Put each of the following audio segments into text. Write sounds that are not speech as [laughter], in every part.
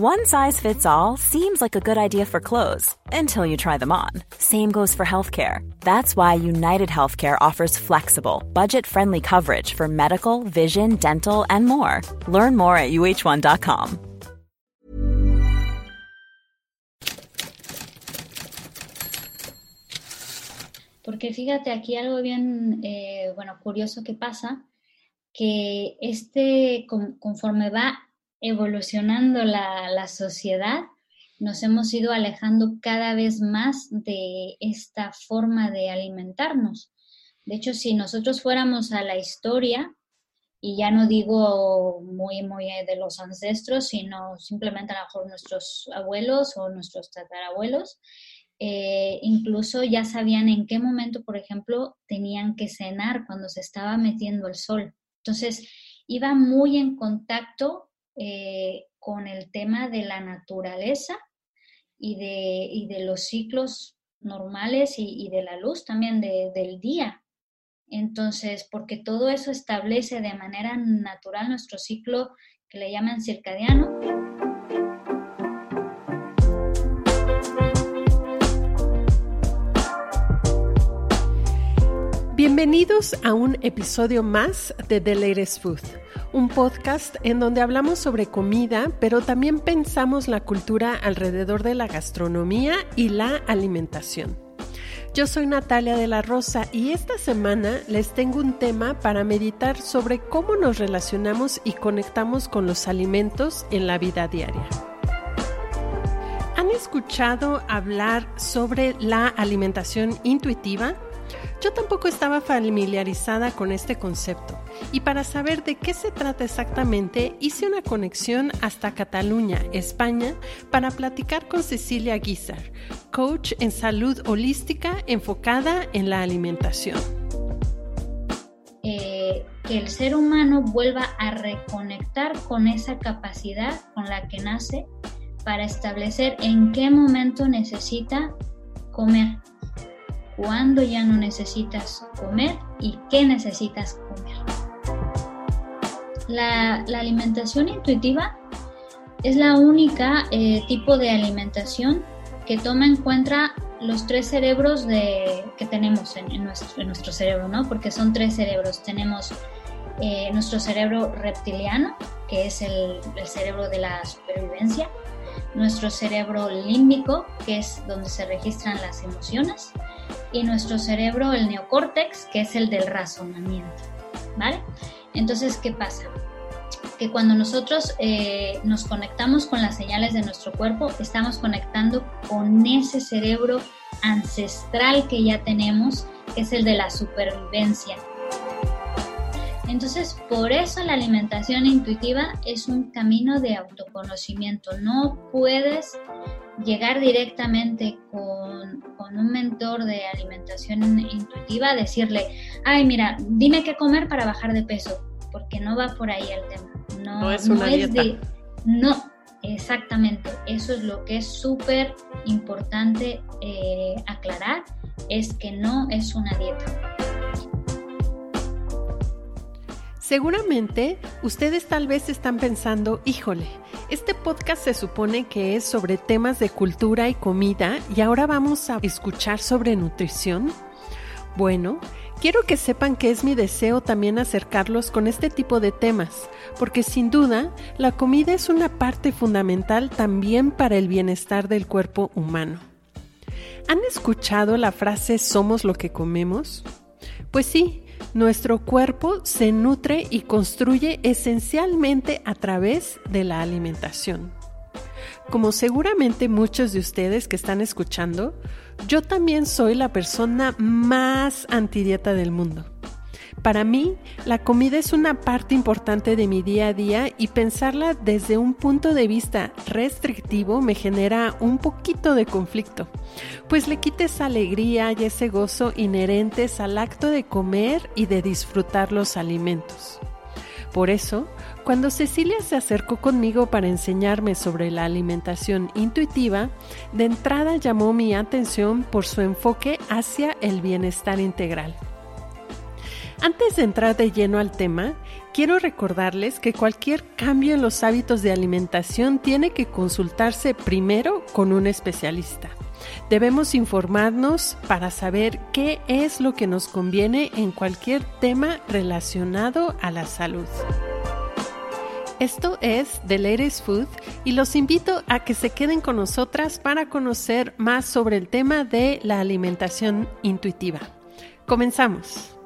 One size fits all seems like a good idea for clothes until you try them on. Same goes for healthcare. That's why United Healthcare offers flexible, budget friendly coverage for medical, vision, dental, and more. Learn more at uh1.com. Porque fíjate aquí algo bien, eh, bueno, curioso que pasa, que este, conforme va evolucionando la, la sociedad, nos hemos ido alejando cada vez más de esta forma de alimentarnos. De hecho, si nosotros fuéramos a la historia, y ya no digo muy, muy de los ancestros, sino simplemente a lo mejor nuestros abuelos o nuestros tatarabuelos, eh, incluso ya sabían en qué momento, por ejemplo, tenían que cenar cuando se estaba metiendo el sol. Entonces, iba muy en contacto eh, con el tema de la naturaleza y de, de los ciclos normales y, de la luz también del día. Entonces, porque todo eso establece de manera natural nuestro ciclo que le llaman circadiano. Bienvenidos a un episodio más de The Latest Food un podcast en donde hablamos sobre comida, pero también pensamos la cultura alrededor de la gastronomía y la alimentación. Yo soy Natalia de la Rosa y esta semana les tengo un tema para meditar sobre cómo nos relacionamos y conectamos con los alimentos en la vida diaria. ¿Han escuchado hablar sobre la alimentación intuitiva? Yo tampoco estaba familiarizada con este concepto y para saber de qué se trata exactamente hice una conexión hasta Cataluña, España, para platicar con Cecilia Guizar, coach en salud holística enfocada en la alimentación. Eh, que el ser humano vuelva a reconectar con esa capacidad con la que nace para establecer en qué momento necesita comer cuándo ya no necesitas comer y qué necesitas comer. La, alimentación intuitiva es la única eh, tipo de alimentación que toma en cuenta los tres cerebros que tenemos en, nuestro, cerebro, ¿no? Porque son tres cerebros. Tenemos eh, nuestro cerebro reptiliano, que es el cerebro de la supervivencia, nuestro cerebro límbico, que es donde se registran las emociones, y nuestro cerebro, el neocórtex, que es el del razonamiento. ¿Vale? Entonces, ¿qué pasa? Que cuando nosotros eh, nos conectamos con las señales de nuestro cuerpo, estamos conectando con ese cerebro ancestral que ya tenemos, que es el de la supervivencia. Entonces, por eso la alimentación intuitiva es un camino de autoconocimiento. No puedes llegar directamente con, un mentor de alimentación intuitiva, decirle, ay, mira, dime qué comer para bajar de peso, porque no va por ahí el tema. No, es una dieta. no, exactamente. Eso es lo que es súper importante eh, aclarar, es que no es una dieta. Seguramente ustedes tal vez están pensando, híjole, este podcast se supone que es sobre temas de cultura y comida y ahora vamos a escuchar sobre nutrición. Bueno, quiero que sepan que es mi deseo también acercarlos con este tipo de temas, porque sin duda la comida es una parte fundamental también para el bienestar del cuerpo humano. ¿Han escuchado la frase somos lo que comemos? Pues sí, nuestro cuerpo se nutre y construye esencialmente a través de la alimentación. Como seguramente muchos de ustedes que están escuchando, yo también soy la persona más antidieta del mundo. Para mí, la comida es una parte importante de mi día a día y pensarla desde un punto de vista restrictivo me genera un poquito de conflicto, pues le quita esa alegría y ese gozo inherentes al acto de comer y de disfrutar los alimentos. Por eso, cuando Cecilia se acercó conmigo para enseñarme sobre la alimentación intuitiva, de entrada llamó mi atención por su enfoque hacia el bienestar integral. Antes de entrar de lleno al tema, quiero recordarles que cualquier cambio en los hábitos de alimentación tiene que consultarse primero con un especialista. Debemos informarnos para saber qué es lo que nos conviene en cualquier tema relacionado a la salud. Esto es The Latest Food y los invito a que se queden con nosotras para conocer más sobre el tema de la alimentación intuitiva. Comenzamos.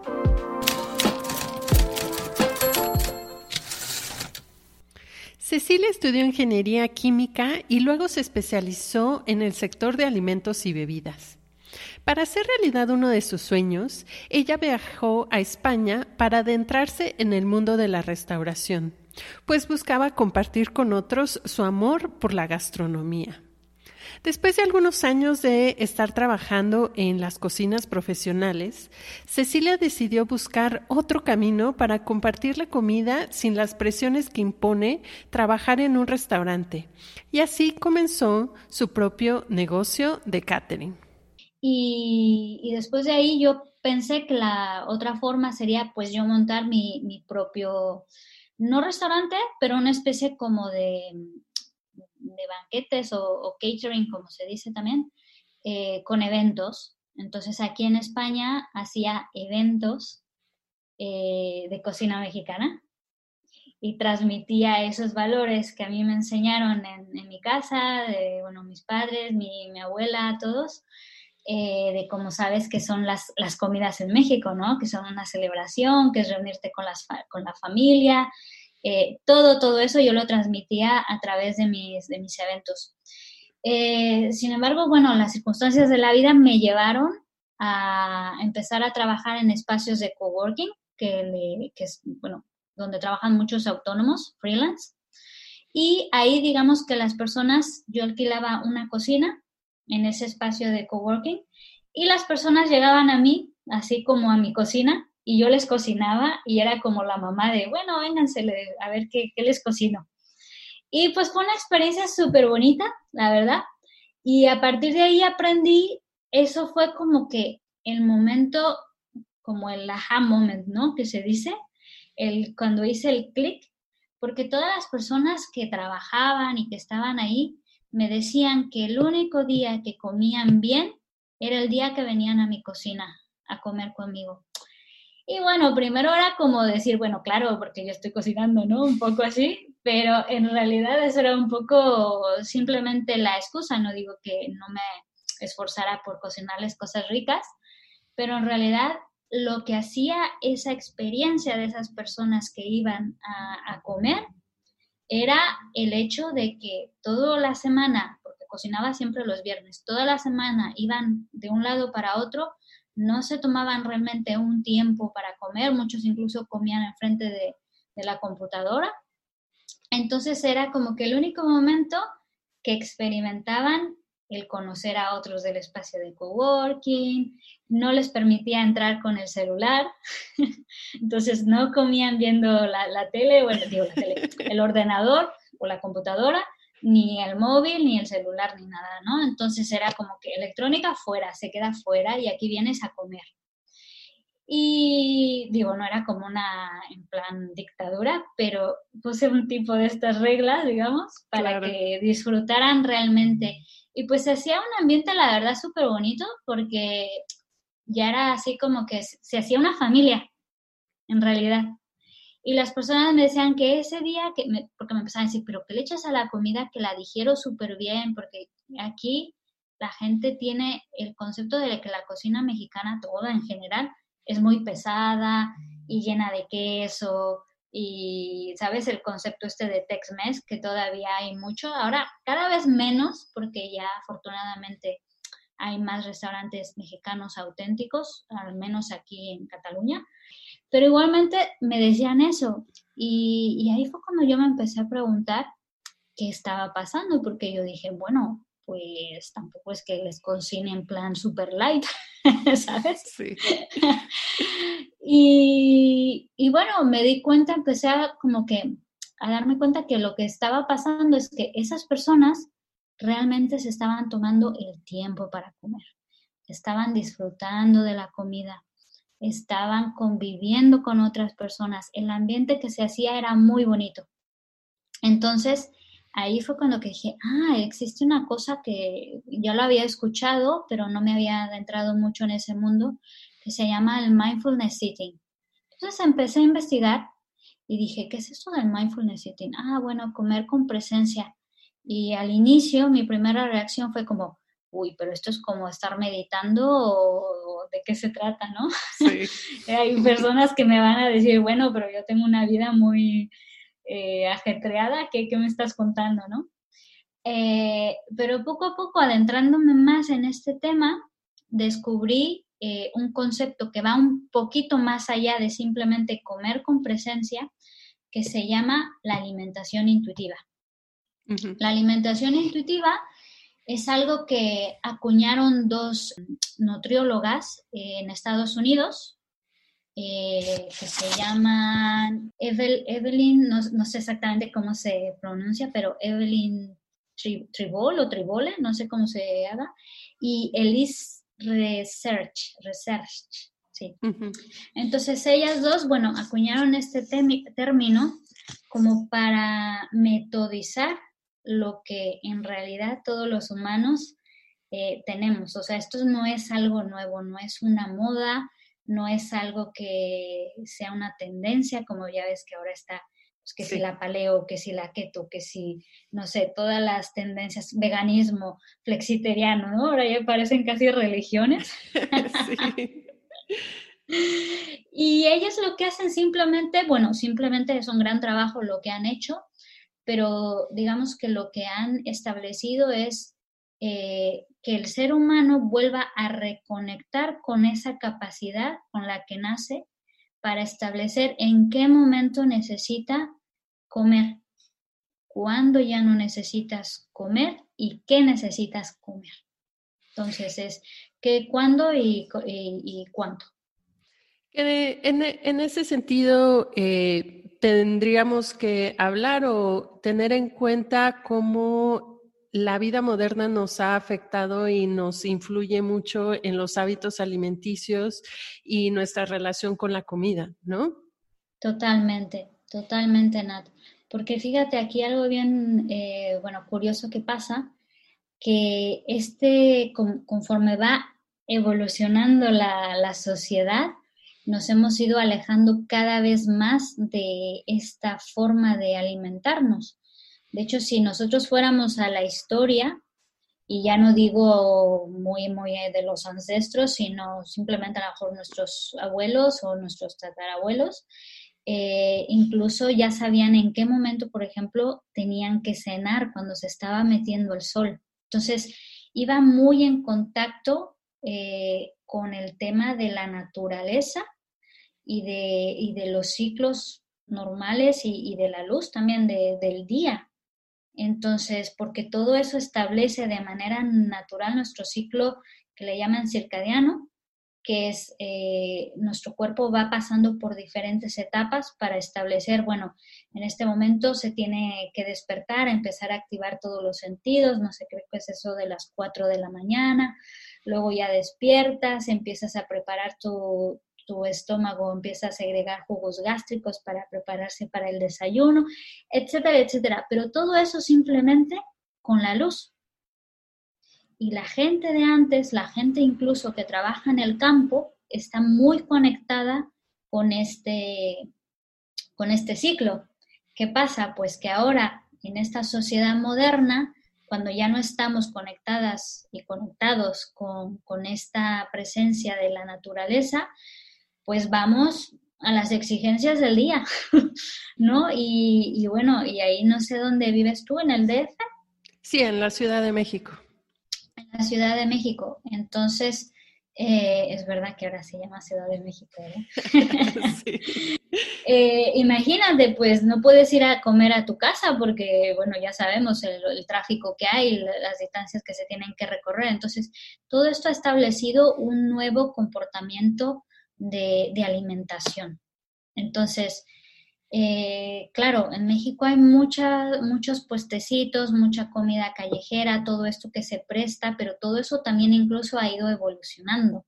Cecilia estudió ingeniería química y luego se especializó en el sector de alimentos y bebidas. Para hacer realidad uno de sus sueños, ella viajó a España para adentrarse en el mundo de la restauración, pues buscaba compartir con otros su amor por la gastronomía. Después de algunos años de estar trabajando en las cocinas profesionales, Cecilia decidió buscar otro camino para compartir la comida sin las presiones que impone trabajar en un restaurante. Y así comenzó su propio negocio de catering. Y, después de ahí yo pensé que la otra forma sería pues yo montar mi, mi propio, no restaurante, pero una especie como de de banquetes o, catering, como se dice también, eh, con eventos. Entonces aquí en España hacía eventos eh, de cocina mexicana y transmitía esos valores que a mí me enseñaron en, mi casa, de bueno, mis padres, mi, abuela, todos, eh, de cómo sabes que son las, las, comidas en México, ¿no? Que son una celebración, que es reunirte con, las, con la familia, eh, todo, todo eso yo lo transmitía a través de mis, de mis eventos. Eh, sin embargo, bueno, las circunstancias de la vida me llevaron a empezar a trabajar en espacios de coworking, que, es, bueno, donde trabajan muchos autónomos, freelance. Y ahí, digamos que las personas, yo alquilaba una cocina en ese espacio de coworking y las personas llegaban a mí, así como a mi cocina, y yo les cocinaba y era como la mamá de, bueno, vénganse a ver qué, qué les cocino. Y pues fue una experiencia súper bonita, la verdad. Y a partir de ahí aprendí, eso fue como que el momento, como el aha moment, ¿no? Que se dice, el, cuando hice el clic, porque todas las personas que trabajaban y que estaban ahí me decían que el único día que comían bien era el día que venían a mi cocina a comer conmigo. Y bueno, primero era como decir, bueno, claro, porque yo estoy cocinando, ¿no? Un poco así, pero en realidad eso era un poco simplemente la excusa, no digo que no me esforzara por cocinarles cosas ricas, pero en realidad lo que hacía esa experiencia de esas personas que iban a, a comer era el hecho de que toda la semana, porque cocinaba siempre los viernes, toda la semana iban de un lado para otro no se tomaban realmente un tiempo para comer, muchos incluso comían enfrente de, de la computadora. Entonces era como que el único momento que experimentaban el conocer a otros del espacio de coworking, no les permitía entrar con el celular, [laughs] entonces no comían viendo la, tele, bueno, la tele, el ordenador o la computadora, ni el móvil, ni el celular, ni nada, ¿no? Entonces era como que electrónica fuera, se queda fuera y aquí vienes a comer. Y digo, no era como una, en plan, dictadura, pero puse un tipo de estas reglas, digamos, para que disfrutaran realmente. Y pues se hacía un ambiente, la verdad, súper bonito, porque ya era así como que se hacía una familia, en realidad. Y las personas me decían que ese día, que porque me empezaban a decir, pero ¿qué le echas a la comida que la digiero súper bien? Porque aquí la gente tiene el concepto de que la cocina mexicana, toda en general, es muy pesada y llena de queso. Y, ¿sabes? El concepto este de Tex-Mex, que todavía hay mucho. Ahora, cada vez menos, porque ya afortunadamente hay más restaurantes mexicanos auténticos, al menos aquí en Cataluña. Pero igualmente me decían eso. Y, y ahí fue cuando yo me empecé a preguntar qué estaba pasando, porque yo dije, bueno, pues tampoco es que les cocine en plan super light, [laughs] ¿sabes? Sí. [laughs] y, y, bueno, me di cuenta, empecé a como que a darme cuenta que lo que estaba pasando es que esas personas realmente se estaban tomando el tiempo para comer, estaban disfrutando de la comida, estaban conviviendo con otras personas, el ambiente que se hacía era muy bonito. Entonces, ahí fue cuando que dije, ah, existe una cosa que ya lo había escuchado, pero no me había adentrado mucho en ese mundo, que se llama el mindfulness sitting. Entonces empecé a investigar y dije, ¿qué es esto del mindfulness sitting? Ah, bueno, comer con presencia. Y al inicio mi primera reacción fue como, uy, pero esto es como estar meditando o, de qué se trata, ¿no? Sí. [laughs] Hay personas que me van a decir, bueno, pero yo tengo una vida muy eh, ajetreada, ¿qué, me estás contando, no? Eh, pero poco a poco, adentrándome más en este tema, descubrí eh, un concepto que va un poquito más allá de simplemente comer con presencia, que se llama la alimentación intuitiva. La alimentación intuitiva es algo que acuñaron dos nutriólogas en Estados Unidos, eh, que se llaman Evelyn, no, sé exactamente cómo se pronuncia, pero Evelyn Tribol o Tribole, no sé cómo se haga, y Elise Research, Research, sí. Entonces ellas dos, bueno, acuñaron este término como para metodizar lo que en realidad todos los humanos eh, tenemos. O sea, esto no es algo nuevo, no es una moda, no es algo que sea una tendencia, como ya ves que ahora está, pues, que si la paleo, que si la keto, que si, no sé, todas las tendencias, veganismo, flexiteriano, ¿no? Ahora ya parecen casi religiones. [laughs] [laughs] y ellos lo que hacen simplemente, bueno, simplemente es un gran trabajo lo que han hecho, pero digamos que lo que han establecido es eh, que el ser humano vuelva a reconectar con esa capacidad con la que nace para establecer en qué momento necesita comer, cuándo ya no necesitas comer y qué necesitas comer. Entonces es qué, cuándo y, y, cuánto. En, en, ese sentido, eh, tendríamos que hablar o tener en cuenta cómo la vida moderna nos ha afectado y nos influye mucho en los hábitos alimenticios y nuestra relación con la comida, ¿no? Totalmente, totalmente, Nat. Porque fíjate aquí algo bien, eh, bueno, curioso que pasa, que este, conforme va evolucionando la, la sociedad, nos hemos ido alejando cada vez más de esta forma de alimentarnos. De hecho, si nosotros fuéramos a la historia, y ya no digo muy, muy de los ancestros, sino simplemente a lo mejor nuestros abuelos o nuestros tatarabuelos, eh, incluso ya sabían en qué momento, por ejemplo, tenían que cenar cuando se estaba metiendo el sol. Entonces, iba muy en contacto eh, con el tema de la naturaleza y de, de los ciclos normales y, de la luz también del día. Entonces, porque todo eso establece de manera natural nuestro ciclo que le llaman circadiano, que es eh, nuestro cuerpo va pasando por diferentes etapas para establecer, bueno, en este momento se tiene que despertar, empezar a activar todos los sentidos, no sé, creo que es eso de las 4 de la mañana, luego ya despiertas, empiezas a preparar tu, tu estómago empieza a segregar jugos gástricos para prepararse para el desayuno, etcétera, etcétera. Pero todo eso simplemente con la luz. Y la gente de antes, la gente incluso que trabaja en el campo, está muy conectada con este, con este ciclo. ¿Qué pasa? Pues que ahora, en esta sociedad moderna, cuando ya no estamos conectadas y conectados con, con esta presencia de la naturaleza, pues vamos a las exigencias del día, [laughs] ¿no? Y, bueno, y ahí no sé dónde vives tú, en el DF. Sí, en la Ciudad de México. En la Ciudad de México. Entonces, eh, es verdad que ahora se llama Ciudad de México. eh, [laughs] [laughs] imagínate, pues no puedes ir a comer a tu casa porque, bueno, ya sabemos el, tráfico que hay, las distancias que se tienen que recorrer. Entonces, todo esto ha establecido un nuevo comportamiento de, de alimentación. Entonces, eh, claro, en México hay muchos puestecitos, mucha comida callejera, todo esto que se presta, pero todo eso también incluso ha ido evolucionando.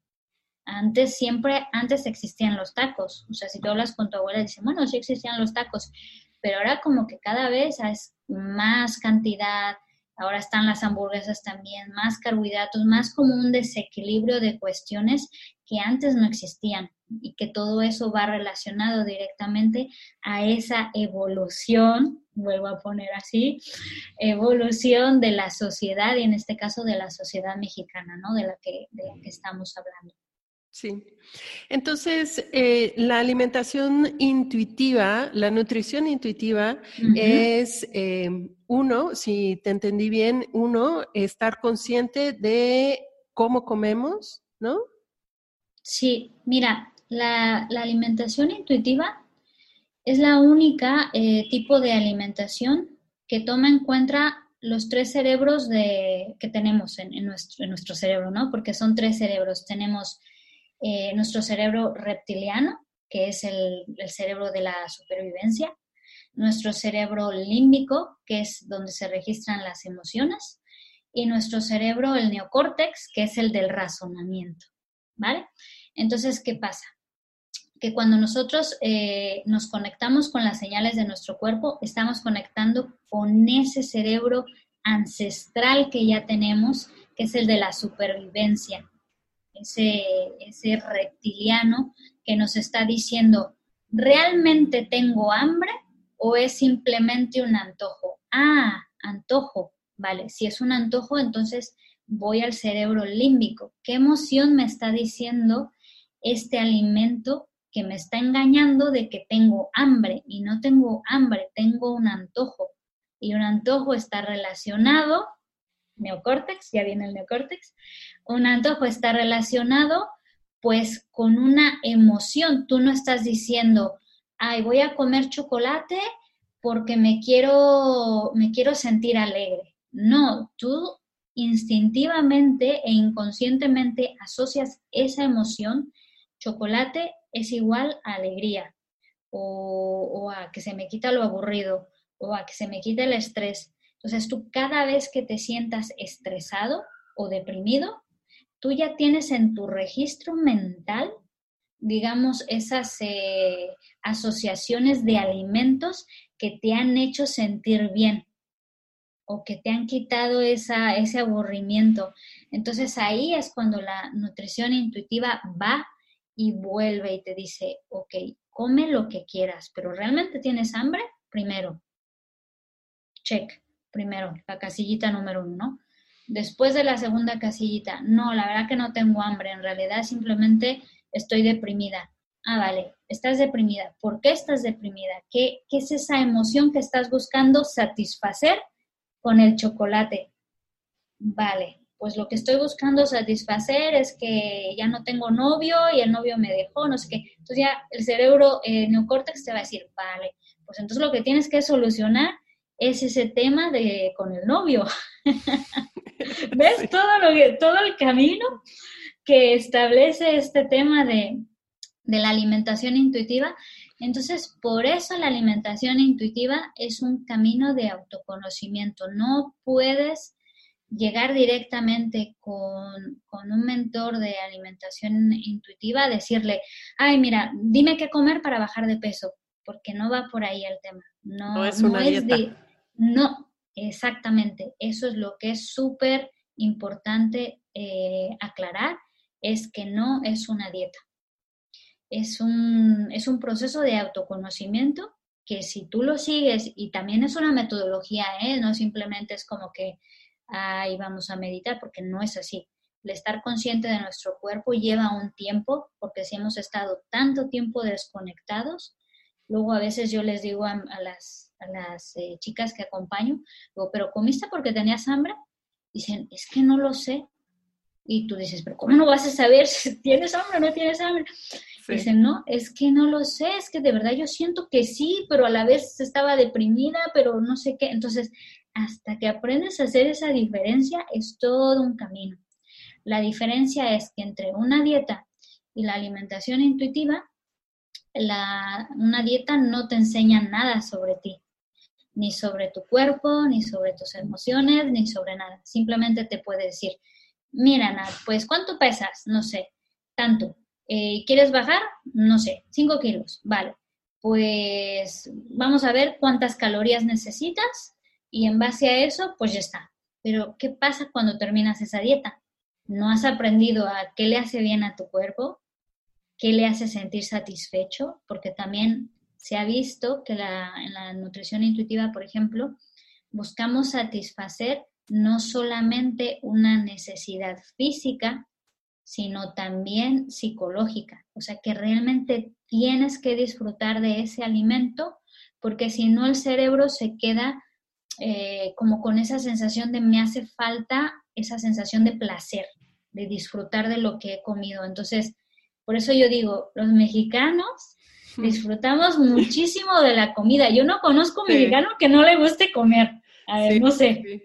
Antes siempre, antes existían los tacos. O sea, si tú hablas con tu abuela, dicen, bueno, sí existían los tacos, pero ahora como que cada vez es más cantidad, ahora están las hamburguesas también, más carbohidratos, más como un desequilibrio de cuestiones que antes no existían y que todo eso va relacionado directamente a esa evolución, vuelvo a poner así, evolución de la sociedad y en este caso de la sociedad mexicana, ¿no? De la que, de la que estamos hablando. Sí. Entonces, eh, la alimentación intuitiva, la nutrición intuitiva es eh, uno, si te entendí bien, uno, estar consciente de cómo comemos, ¿no? Sí, mira, la, alimentación intuitiva es la única eh, tipo de alimentación que toma en cuenta los tres cerebros de, que tenemos en, nuestro, en nuestro cerebro, ¿no? Porque son tres cerebros. Tenemos eh, nuestro cerebro reptiliano, que es el, cerebro de la supervivencia, nuestro cerebro límbico, que es donde se registran las emociones, y nuestro cerebro, el neocórtex, que es el del razonamiento, ¿vale? Entonces, ¿qué pasa? Que cuando nosotros eh, nos conectamos con las señales de nuestro cuerpo, estamos conectando con ese cerebro ancestral que ya tenemos, que es el de la supervivencia, ese, ese reptiliano que nos está diciendo, ¿realmente tengo hambre o es simplemente un antojo? Ah, antojo, vale, si es un antojo, entonces voy al cerebro límbico. ¿Qué emoción me está diciendo este alimento que me está engañando de que tengo hambre y no tengo hambre, tengo un antojo. Y un antojo está relacionado, neocórtex, ya viene el neocórtex, un antojo está relacionado pues con una emoción. Tú no estás diciendo, ay, voy a comer chocolate porque me quiero, me quiero sentir alegre. No, tú instintivamente e inconscientemente asocias esa emoción chocolate es igual a alegría o, a que se me quita lo aburrido o a que se me quita el estrés. Entonces tú cada vez que te sientas estresado o deprimido, tú ya tienes en tu registro mental, digamos, esas eh, asociaciones de alimentos que te han hecho sentir bien o que te han quitado ese aburrimiento. Entonces ahí es cuando la nutrición intuitiva va y vuelve y te dice, ok, come lo que quieras, pero ¿realmente tienes hambre? Primero, check, primero, la casillita número uno, ¿no? Después de la segunda casillita, no, la verdad que no tengo hambre, en realidad simplemente estoy deprimida. Ah, vale, estás deprimida. ¿Por qué estás deprimida? ¿Qué, qué es esa emoción que estás buscando satisfacer con el chocolate? Vale, pues lo que estoy buscando satisfacer es que ya no tengo novio y el novio me dejó, no sé qué. Entonces ya el cerebro eh, neocórtex te va a decir, vale, pues entonces lo que tienes que solucionar es ese tema de con el novio. [laughs] ¿Ves todo, lo que, todo el camino que establece este tema de, de la alimentación intuitiva? Entonces, por eso la alimentación intuitiva es un camino de autoconocimiento. No puedes llegar directamente con, un mentor de alimentación intuitiva, decirle, ay, mira, dime qué comer para bajar de peso, porque no va por ahí el tema. No, es una dieta. No, exactamente. Eso es lo que es súper importante eh, aclarar, es que no es una dieta. Es un, es un proceso de autoconocimiento que si tú lo sigues, y también es una metodología, ¿eh? no simplemente es como que ahí vamos a meditar, porque no es así. El estar consciente de nuestro cuerpo lleva un tiempo, porque si hemos estado tanto tiempo desconectados, luego a veces yo les digo a, las, a las eh, chicas que acompaño, digo, pero comiste porque tenías hambre? Dicen, es que no lo sé. Y tú dices, pero ¿cómo no vas a saber [laughs] si tienes hambre o no tienes hambre? Dicen, no, es que no lo sé, es que de verdad yo siento que sí, pero a la vez estaba deprimida, pero no sé qué. Entonces, hasta que aprendes a hacer esa diferencia, es todo un camino. La diferencia es que entre una dieta y la alimentación intuitiva, la, una dieta no te enseña nada sobre ti, ni sobre tu cuerpo, ni sobre tus emociones, ni sobre nada. Simplemente te puede decir, mira, pues ¿cuánto pesas? No sé, tanto. Eh, ¿Quieres bajar? No sé, 5 kilos. Vale, pues vamos a ver cuántas calorías necesitas y en base a eso, pues ya está. Pero, ¿qué pasa cuando terminas esa dieta? ¿No has aprendido a qué le hace bien a tu cuerpo? ¿Qué le hace sentir satisfecho? Porque también se ha visto que en la nutrición intuitiva, por ejemplo, buscamos satisfacer no solamente una necesidad física, sino también psicológica. O sea, que realmente tienes que disfrutar de ese alimento porque si no el cerebro se queda eh, como con esa sensación de me hace falta, esa sensación de placer, de disfrutar de lo que he comido. Entonces, por eso yo digo, los mexicanos disfrutamos muchísimo de la comida. Yo no conozco mexicano que no le guste comer. A ver, no sé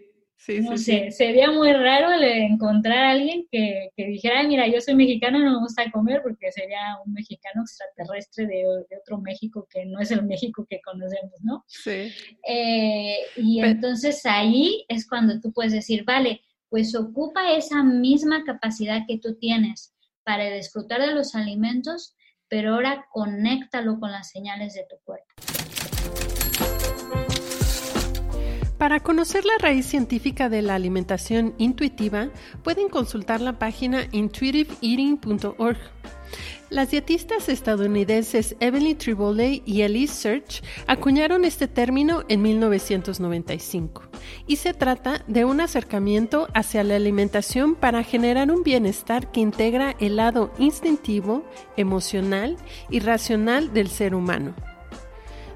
no sé, sería muy raro encontrar a alguien que, dijera, mira, yo soy mexicano y no me gusta comer porque sería un mexicano extraterrestre de, otro México que no es el México que conocemos, ¿no? Sí. Eh, y entonces ahí es cuando tú puedes decir, vale, pues ocupa esa misma capacidad que tú tienes para disfrutar de los alimentos, pero ahora conéctalo con las señales de tu cuerpo. Para conocer la raíz científica de la alimentación intuitiva, pueden consultar la página intuitiveeating.org. Las dietistas estadounidenses Evelyn Tribole y Elise Search acuñaron este término en 1995 y se trata de un acercamiento hacia la alimentación para generar un bienestar que integra el lado instintivo, emocional y racional del ser humano.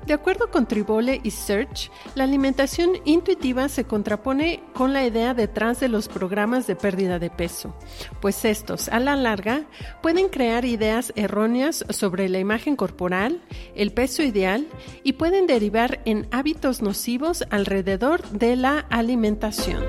De acuerdo con Tribole y Search, la alimentación intuitiva se contrapone con la idea detrás de los programas de pérdida de peso, pues estos, a la larga, pueden crear ideas erróneas sobre la imagen corporal, el peso ideal y pueden derivar en hábitos nocivos alrededor de la alimentación.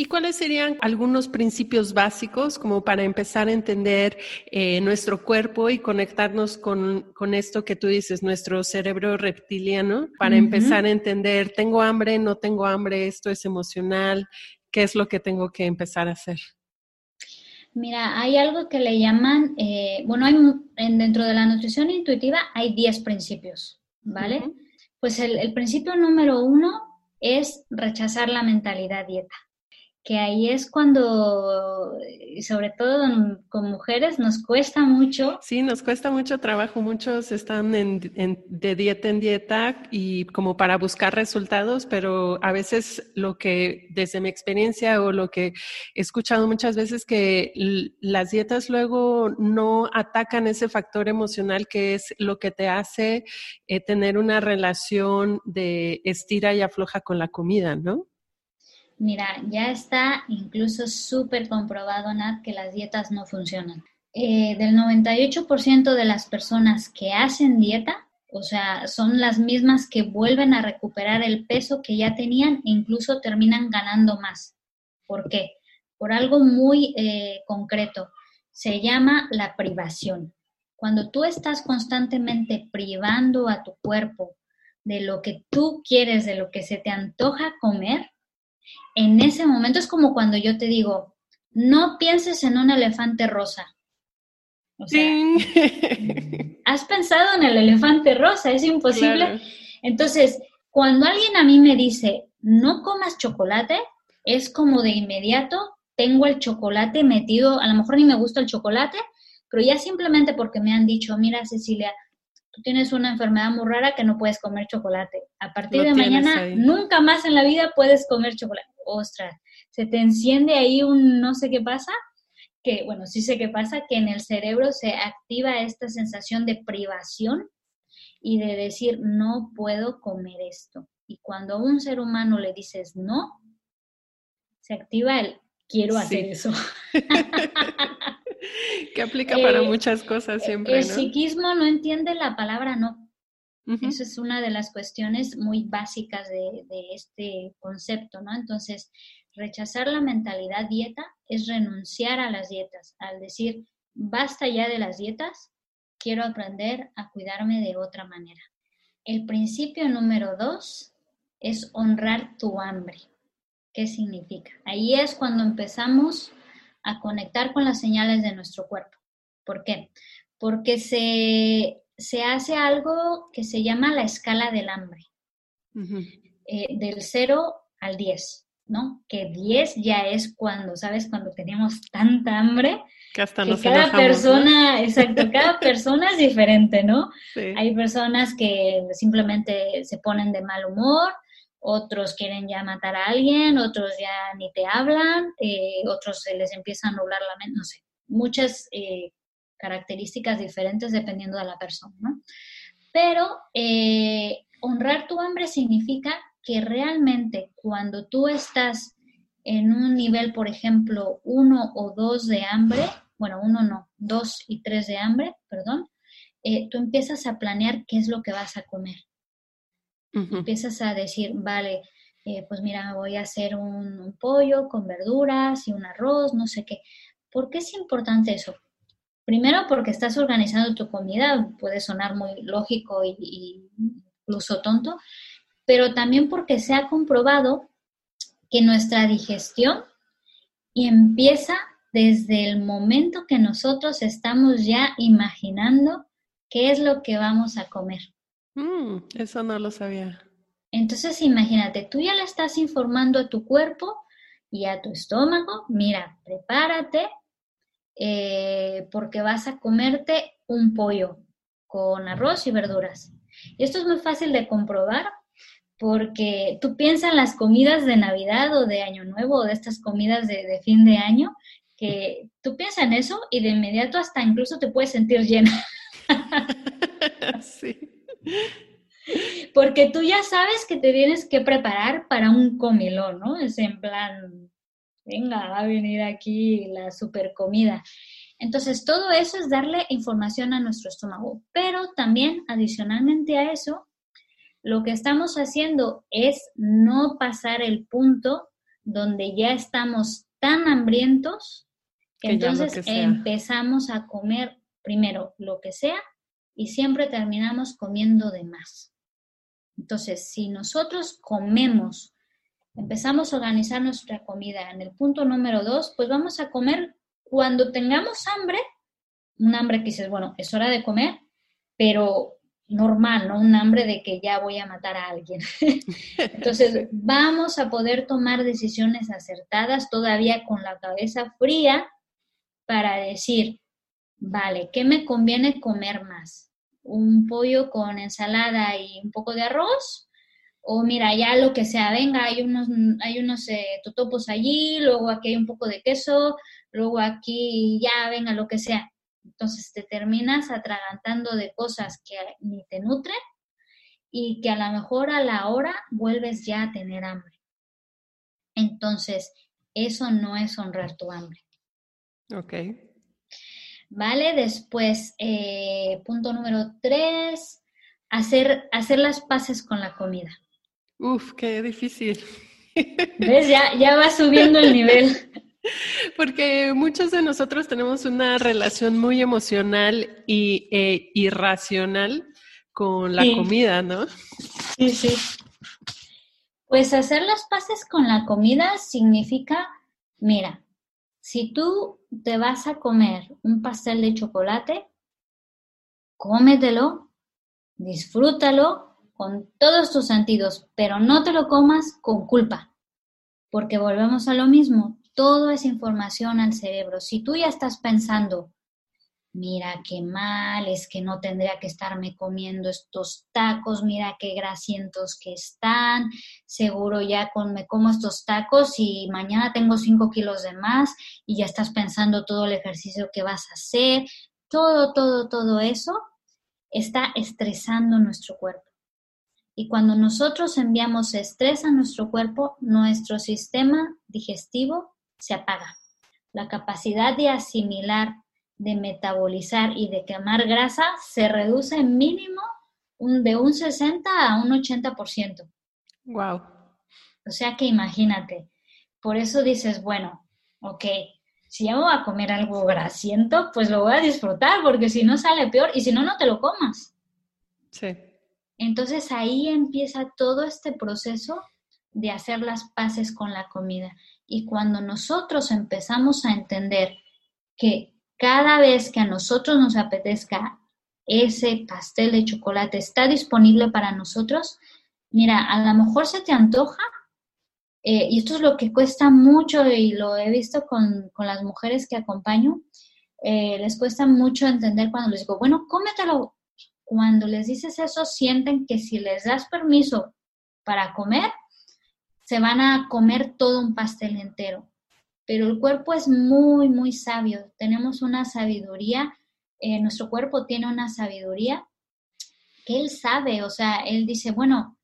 ¿Y cuáles serían algunos principios básicos como para empezar a entender eh, nuestro cuerpo y conectarnos con, esto que tú dices, nuestro cerebro reptiliano, para empezar a entender, tengo hambre, no tengo hambre, esto es emocional, qué es lo que tengo que empezar a hacer? Mira, hay algo que le llaman, eh, bueno, hay, dentro de la nutrición intuitiva hay 10 principios, ¿vale? Pues el, el principio número uno es rechazar la mentalidad dieta que ahí es cuando, sobre todo con mujeres, nos cuesta mucho. Sí, nos cuesta mucho trabajo. Muchos están de dieta en dieta y como para buscar resultados, pero a veces lo que, desde mi experiencia o lo que he escuchado muchas veces, que las dietas luego no atacan ese factor emocional que es lo que te hace eh, tener una relación de estira y afloja con la comida, ¿no? Mira, ya está incluso súper comprobado, Nat, que las dietas no funcionan. Eh, del 98% de las personas que hacen dieta, o sea, son las mismas que vuelven a recuperar el peso que ya tenían e incluso terminan ganando más. ¿Por qué? Por algo muy eh, concreto. Se llama la privación. Cuando tú estás constantemente privando a tu cuerpo de lo que tú quieres, de lo que se te antoja comer, en ese momento es como cuando yo te digo, no pienses en un elefante rosa. O sea, [laughs] has pensado en el elefante rosa, es imposible. Entonces, cuando alguien a mí me dice, no comas chocolate, es como de inmediato, tengo el chocolate metido, a lo mejor ni me gusta el chocolate, pero ya simplemente porque me han dicho, mira Cecilia, tú tienes una enfermedad muy rara que no puedes comer chocolate. A partir de mañana, nunca más en la vida puedes comer chocolate. Ostras, se te enciende ahí un no sé qué pasa, que bueno, sí sé qué pasa, que en el cerebro se activa esta sensación de privación y de decir, no puedo comer esto. Y cuando a un ser humano le dices no, se activa el quiero hacer eso. [laughs] que aplica para eh, muchas cosas siempre. El psiquismo no entiende la palabra no. Eso es una de las cuestiones muy básicas de, de, este concepto, ¿no? Entonces, rechazar la mentalidad dieta es renunciar a las dietas, al decir, basta ya de las dietas, quiero aprender a cuidarme de otra manera. El principio número dos es honrar tu hambre. ¿Qué significa? Ahí es cuando empezamos a conectar con las señales de nuestro cuerpo. ¿Por qué? Porque se, se hace algo que se llama la escala del hambre, eh, del 0 al 10, ¿no? Que 10 ya es cuando, ¿sabes? Cuando teníamos tanta hambre. Que hasta cada persona, exacto, [laughs] cada persona es diferente, ¿no? Hay personas que simplemente se ponen de mal humor, otros quieren ya matar a alguien, otros ya ni te hablan, eh, otros se les empieza a nublar la mente, no sé, muchas eh, características diferentes dependiendo de la persona, ¿no? Pero eh, honrar tu hambre significa que realmente cuando tú estás en un nivel, por ejemplo, uno o dos de hambre, bueno, uno no, dos y tres de hambre, perdón, tú empiezas a planear qué es lo que vas a comer. Empiezas a decir, vale, eh, pues mira, voy a hacer un, pollo con verduras y un arroz, no sé qué. ¿Por qué es importante eso? Primero porque estás organizando tu comida, puede sonar muy lógico y, incluso tonto, pero también porque se ha comprobado que nuestra digestión empieza desde el momento que nosotros estamos ya imaginando qué es lo que vamos a comer. Mm, eso no lo sabía. Entonces, imagínate, tú ya le estás informando a tu cuerpo y a tu estómago, mira, prepárate eh, porque vas a comerte un pollo con arroz y verduras. Y esto es muy fácil de comprobar porque tú piensas en las comidas de Navidad o de Año Nuevo o de estas comidas de, de fin de año, que tú piensas en eso y de inmediato hasta incluso te puedes sentir llena. [laughs] sí. Porque tú ya sabes que te tienes que preparar para un comilón, ¿no? Es en plan, venga, va a venir aquí la super comida. Entonces, todo eso es darle información a nuestro estómago. Pero también, adicionalmente a eso, lo que estamos haciendo es no pasar el punto donde ya estamos tan hambrientos que, entonces empezamos a comer primero lo que sea y siempre terminamos comiendo de más. Entonces, si nosotros comemos, empezamos a organizar nuestra comida en el punto número dos, pues vamos a comer cuando tengamos hambre, un hambre que dices, bueno, es hora de comer, pero normal, no un hambre de que ya voy a matar a alguien. [laughs] Entonces, vamos a poder tomar decisiones acertadas todavía con la cabeza fría para decir, vale, ¿qué me conviene comer más? Un pollo con ensalada y un poco de arroz, o mira, ya lo que sea, venga, hay unos, hay unos eh, totopos allí, luego aquí hay un poco de queso, luego aquí ya, venga, lo que sea. Entonces te terminas atragantando de cosas que ni te nutren y que a lo mejor a la hora vuelves ya a tener hambre. Entonces, eso no es honrar tu hambre. Ok. ¿Vale? Después, eh, punto número tres, hacer, hacer las paces con la comida. Uf, qué difícil. ¿Ves? Ya, ya va subiendo el nivel. [laughs] Porque muchos de nosotros tenemos una relación muy emocional y e irracional con la comida, ¿no? Sí, sí. Pues hacer las paces con la comida significa, mira, si tú te vas a comer un pastel de chocolate, cómetelo, disfrútalo con todos tus sentidos, pero no te lo comas con culpa, porque volvemos a lo mismo, todo es información al cerebro. Si tú ya estás pensando, mira qué mal, es que no tendría que estarme comiendo estos tacos, mira qué grasientos que están, seguro ya con, me como estos tacos y mañana tengo 5 kilos de más y ya estás pensando todo el ejercicio que vas a hacer, todo, todo, todo eso está estresando nuestro cuerpo. Y cuando nosotros enviamos estrés a nuestro cuerpo, nuestro sistema digestivo se apaga. La capacidad de asimilar, de metabolizar y de quemar grasa se reduce mínimo de un 60 a un 80%. Wow. O sea que imagínate. Por eso dices, bueno, ok, si ya voy a comer algo grasiento, pues lo voy a disfrutar, porque si no sale peor y si no, no te lo comas. Sí. Entonces ahí empieza todo este proceso de hacer las paces con la comida. Y cuando nosotros empezamos a entender que cada vez que a nosotros nos apetezca ese pastel de chocolate está disponible para nosotros, mira, a lo mejor se te antoja, eh, y esto es lo que cuesta mucho y lo he visto con, las mujeres que acompaño, eh, les cuesta mucho entender cuando les digo, bueno, cómetelo. Cuando les dices eso, sienten que si les das permiso para comer, se van a comer todo un pastel entero. Pero el cuerpo es muy, muy sabio. Tenemos una sabiduría, eh, nuestro cuerpo tiene una sabiduría que él sabe, o sea, él dice, bueno,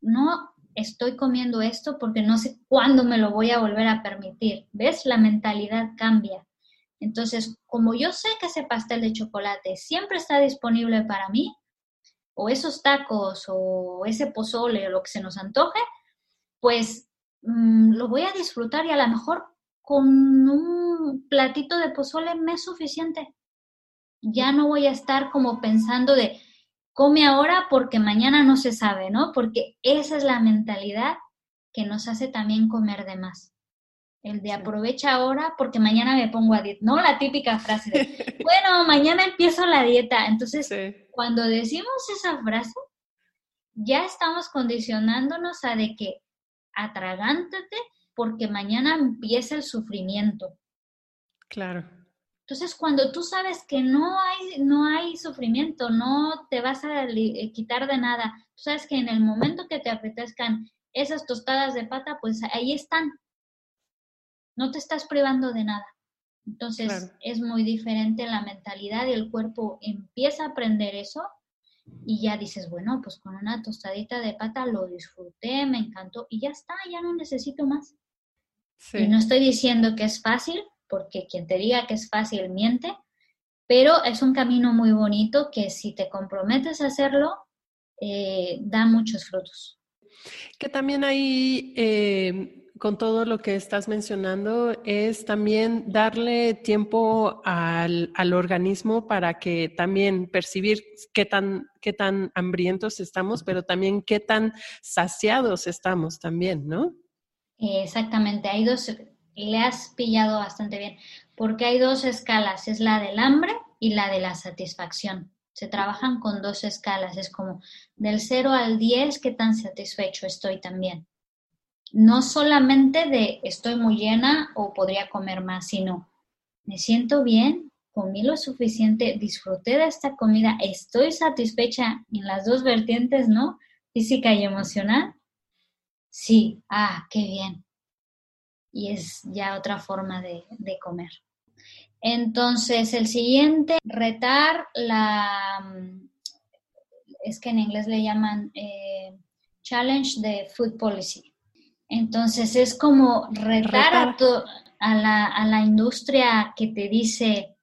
no estoy comiendo esto porque no sé cuándo me lo voy a volver a permitir. ¿Ves? La mentalidad cambia. Entonces, como yo sé que ese pastel de chocolate siempre está disponible para mí, o esos tacos, o ese pozole, o lo que se nos antoje, pues mm, lo voy a disfrutar y a lo mejor con un platito de pozole me es suficiente. Ya no voy a estar como pensando de, come ahora porque mañana no se sabe, ¿no? Porque esa es la mentalidad que nos hace también comer de más. El de aprovecha ahora porque mañana me pongo a dieta, ¿no? La típica frase de, [laughs] bueno, mañana empiezo la dieta. Entonces, cuando decimos esa frase, ya estamos condicionándonos a de que atragántate porque mañana empieza el sufrimiento. Claro. Entonces, cuando tú sabes que no hay, no hay sufrimiento, no te vas a eh, quitar de nada, tú sabes que en el momento que te apetezcan esas tostadas de pata, pues ahí están. No te estás privando de nada. Entonces, es muy diferente la mentalidad y el cuerpo empieza a aprender eso y ya dices, bueno, pues con una tostadita de pata lo disfruté, me encantó y ya está, ya no necesito más. Y no estoy diciendo que es fácil, porque quien te diga que es fácil miente, pero es un camino muy bonito que si te comprometes a hacerlo, eh, da muchos frutos. Que también ahí, eh, con todo lo que estás mencionando, es también darle tiempo al, al, organismo para que también percibir qué tan, qué tan hambrientos estamos, pero también qué tan saciados estamos también, ¿no? Exactamente, hay dos, le has pillado bastante bien, porque hay dos escalas, es la del hambre y la de la satisfacción. Se trabajan con dos escalas, es como del 0 al 10, qué tan satisfecho estoy también. No solamente de estoy muy llena o podría comer más, sino me siento bien, comí lo suficiente, disfruté de esta comida, estoy satisfecha en las dos vertientes, ¿no? Física y emocional. Sí, ah, qué bien y es ya otra forma de, comer. Entonces, el siguiente, retar la, mm, es que en inglés le llaman eh, challenge de food policy. Entonces, es como retar, A, la, a, la, industria que te dice,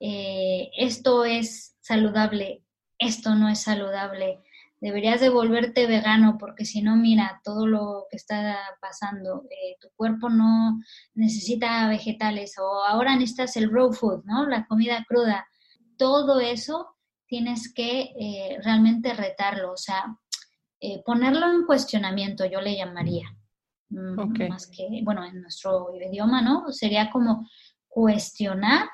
eh, esto es saludable, esto no es saludable, deberías de volverte vegano porque si no, mira, todo lo que está pasando, eh, tu cuerpo no necesita vegetales o ahora necesitas el raw food, ¿no? La comida cruda. Todo eso tienes que eh, realmente retarlo, o sea, eh, ponerlo en cuestionamiento, yo le llamaría. Mm, más que, bueno, en nuestro idioma, ¿no? Sería como cuestionar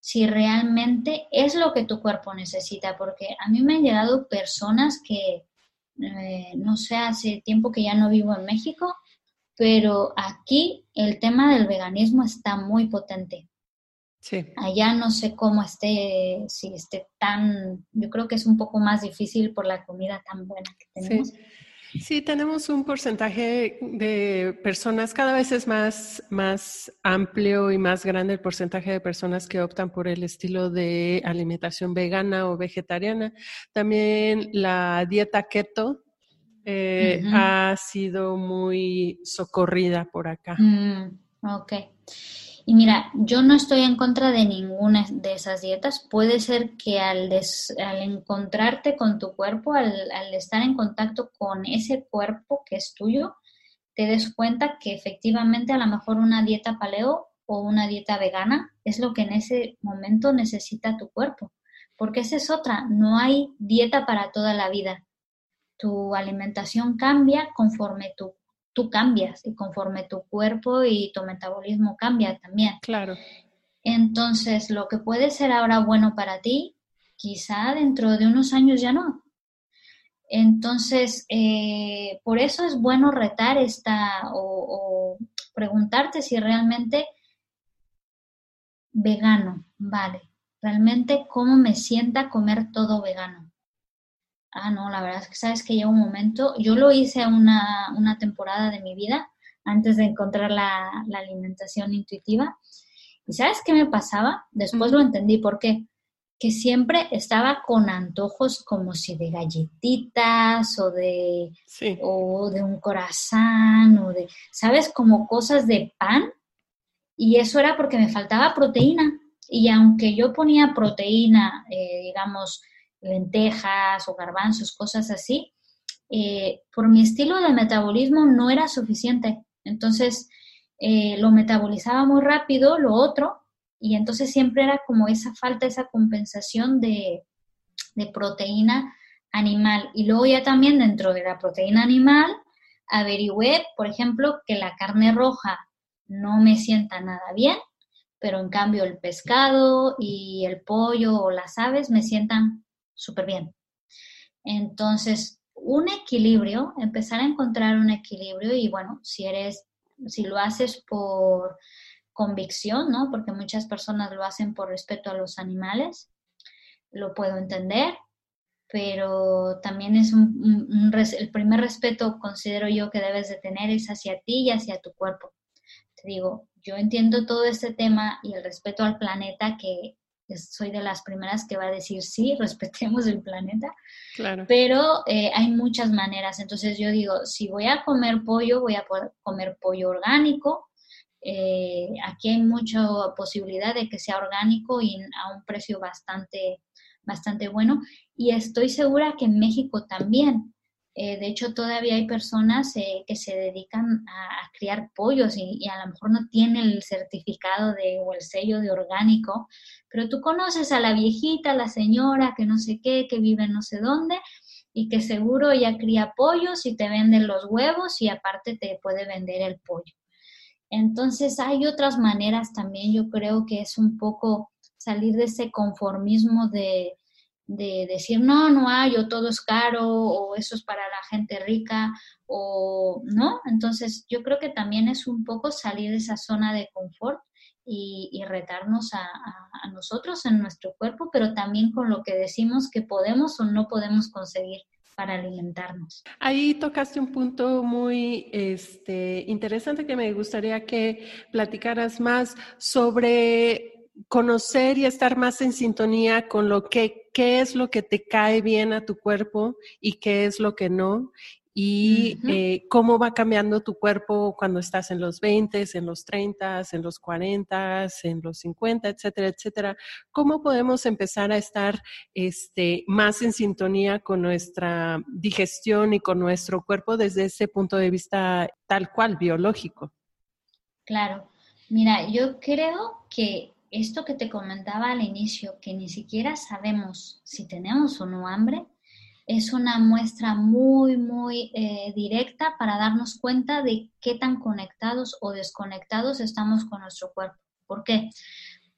si realmente es lo que tu cuerpo necesita, porque a mí me han llegado personas que, eh, no sé, hace tiempo que ya no vivo en México, pero aquí el tema del veganismo está muy potente. Sí. Allá no sé cómo esté, si esté tan, yo creo que es un poco más difícil por la comida tan buena que tenemos. Sí, tenemos un porcentaje de personas, cada vez es más, más amplio y más grande el porcentaje de personas que optan por el estilo de alimentación vegana o vegetariana. También la dieta keto eh, ha sido muy socorrida por acá. Mm, ok. Y mira, yo no estoy en contra de ninguna de esas dietas. Puede ser que al, encontrarte con tu cuerpo, al, al, estar en contacto con ese cuerpo que es tuyo, te des cuenta que efectivamente a lo mejor una dieta paleo o una dieta vegana es lo que en ese momento necesita tu cuerpo. Porque esa es otra, no hay dieta para toda la vida. Tu alimentación cambia conforme tú, tú cambias y conforme tu cuerpo y tu metabolismo cambia también. Claro. Entonces, lo que puede ser ahora bueno para ti, quizá dentro de unos años ya no. Entonces, eh, por eso es bueno retar esta o, o preguntarte si realmente vegano, vale, realmente cómo me sienta comer todo vegano. Ah, no, la verdad es que sabes que llega un momento, yo lo hice una, una temporada de mi vida antes de encontrar la, la, alimentación intuitiva. ¿Y sabes qué me pasaba? Después lo entendí, ¿por qué? Que siempre estaba con antojos como si de galletitas o de, o de un corazón o de, ¿sabes? Como cosas de pan. Y eso era porque me faltaba proteína. Y aunque yo ponía proteína, eh, digamos, lentejas o garbanzos, cosas así, eh, por mi estilo de metabolismo no era suficiente. Entonces, eh, lo metabolizaba muy rápido, lo otro, y entonces siempre era como esa falta, esa compensación de, de proteína animal. Y luego ya también dentro de la proteína animal, averigüé, por ejemplo, que la carne roja no me sienta nada bien pero en cambio el pescado y el pollo o las aves me sientan súper bien. Entonces, un equilibrio, empezar a encontrar un equilibrio y bueno, si eres, si lo haces por convicción, ¿no? Porque muchas personas lo hacen por respeto a los animales, lo puedo entender, pero también es el primer respeto considero yo que debes de tener es hacia ti y hacia tu cuerpo. Te digo, yo entiendo todo este tema y el respeto al planeta, que soy de las primeras que va a decir sí, [laughs] respetemos el planeta, claro. pero eh, hay muchas maneras. Entonces yo digo, si voy a comer pollo, voy a poder comer pollo orgánico. Eh, aquí hay mucha posibilidad de que sea orgánico y a un precio bastante, bastante bueno. Y estoy segura que en México también. Eh, de hecho, todavía hay personas eh, que se dedican a, criar pollos y, a lo mejor no tienen el certificado de, o el sello de orgánico, pero tú conoces a la viejita, la señora que no sé qué, que vive no sé dónde y que seguro ella cría pollos y te venden los huevos y aparte te puede vender el pollo. Entonces hay otras maneras también, yo creo que es un poco salir de ese conformismo de, de decir, no, no hay, o todo es caro, o eso es para la gente rica, o no. Entonces, yo creo que también es un poco salir de esa zona de confort y, retarnos a, nosotros en nuestro cuerpo, pero también con lo que decimos que podemos o no podemos conseguir para alimentarnos. Ahí tocaste un punto muy este, interesante que me gustaría que platicaras más sobre conocer y estar más en sintonía con lo que, qué es lo que te cae bien a tu cuerpo y qué es lo que no, y eh, cómo va cambiando tu cuerpo cuando estás en los 20, en los 30, en los 40, en los 50, etcétera, etcétera. ¿Cómo podemos empezar a estar este, más en sintonía con nuestra digestión y con nuestro cuerpo desde ese punto de vista tal cual, biológico? Claro. Mira, yo creo que esto que te comentaba al inicio, que ni siquiera sabemos si tenemos o no hambre, es una muestra muy, muy eh, directa para darnos cuenta de qué tan conectados o desconectados estamos con nuestro cuerpo. ¿Por qué?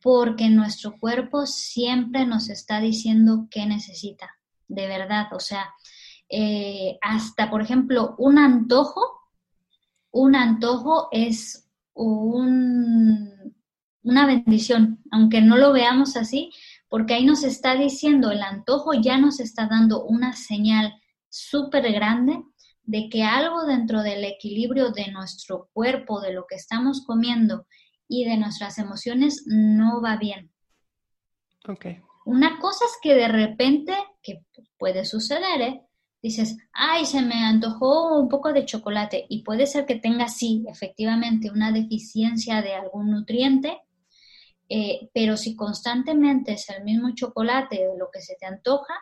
Porque nuestro cuerpo siempre nos está diciendo qué necesita, de verdad. O sea, eh, hasta, por ejemplo, un antojo, un antojo es un, una bendición, aunque no lo veamos así, porque ahí nos está diciendo, el antojo ya nos está dando una señal súper grande de que algo dentro del equilibrio de nuestro cuerpo, de lo que estamos comiendo y de nuestras emociones no va bien. Okay. Una cosa es que de repente, que puede suceder, ¿eh? dices, ay, se me antojó un poco de chocolate y puede ser que tenga, sí, efectivamente, una deficiencia de algún nutriente, eh, pero si constantemente es el mismo chocolate de lo que se te antoja,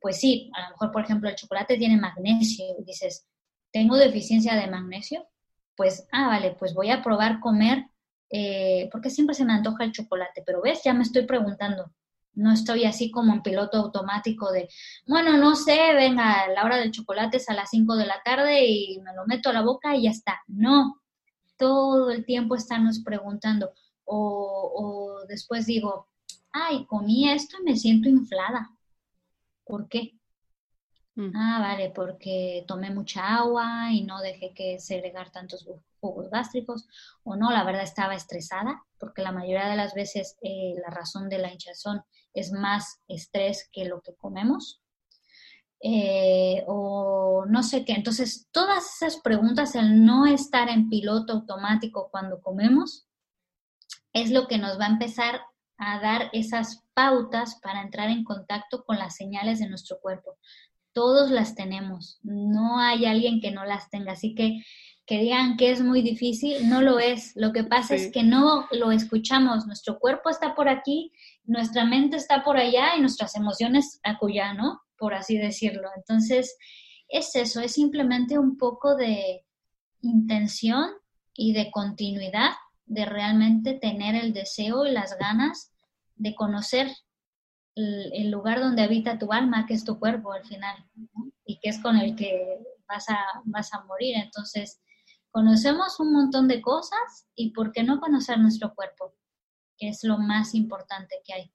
pues sí, a lo mejor, por ejemplo, el chocolate tiene magnesio y dices, tengo deficiencia de magnesio, pues, ah, vale, pues voy a probar comer, eh, porque siempre se me antoja el chocolate, pero ves, ya me estoy preguntando, no estoy así como en piloto automático de, bueno, no sé, venga, la hora del chocolate es a las 5 de la tarde y me lo meto a la boca y ya está. No, todo el tiempo estamos preguntando. O, o después digo, ay, comí esto y me siento inflada. ¿Por qué? Mm. Ah, vale, porque tomé mucha agua y no dejé que segregar tantos jugos gástricos. O no, la verdad estaba estresada, porque la mayoría de las veces eh, la razón de la hinchazón es más estrés que lo que comemos. Eh, o no sé qué. Entonces, todas esas preguntas, el no estar en piloto automático cuando comemos, es lo que nos va a empezar a dar esas pautas para entrar en contacto con las señales de nuestro cuerpo. Todos las tenemos, no hay alguien que no las tenga, así que que digan que es muy difícil, no lo es. Lo que pasa es que no lo escuchamos. Nuestro cuerpo está por aquí, nuestra mente está por allá y nuestras emociones acullá, ¿no? Por así decirlo. Entonces, es eso, es simplemente un poco de intención y de continuidad, de realmente tener el deseo y las ganas de conocer el, lugar donde habita tu alma, que es tu cuerpo al final, y que es con el que vas a, vas a morir. Entonces, conocemos un montón de cosas y por qué no conocer nuestro cuerpo, que es lo más importante que hay.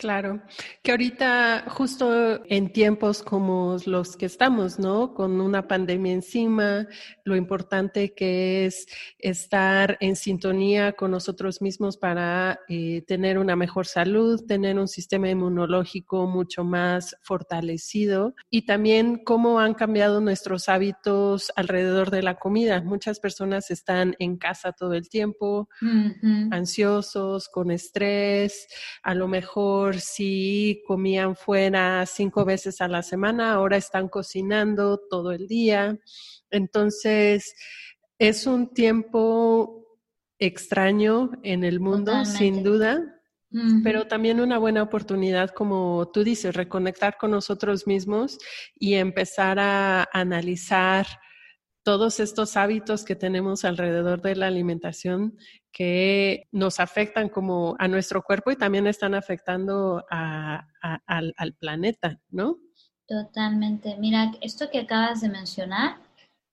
Claro, que ahorita justo en tiempos como los que estamos, ¿no? Con una pandemia encima, lo importante que es estar en sintonía con nosotros mismos para eh, tener una mejor salud, tener un sistema inmunológico mucho más fortalecido y también cómo han cambiado nuestros hábitos alrededor de la comida. Muchas personas están en casa todo el tiempo, ansiosos, con estrés, a lo mejor si comían fuera cinco veces a la semana, ahora están cocinando todo el día. Entonces, es un tiempo extraño en el mundo, sin duda, pero también una buena oportunidad, como tú dices, reconectar con nosotros mismos y empezar a analizar todos estos hábitos que tenemos alrededor de la alimentación que nos afectan como a nuestro cuerpo y también están afectando al, planeta, ¿no? Totalmente. Mira, esto que acabas de mencionar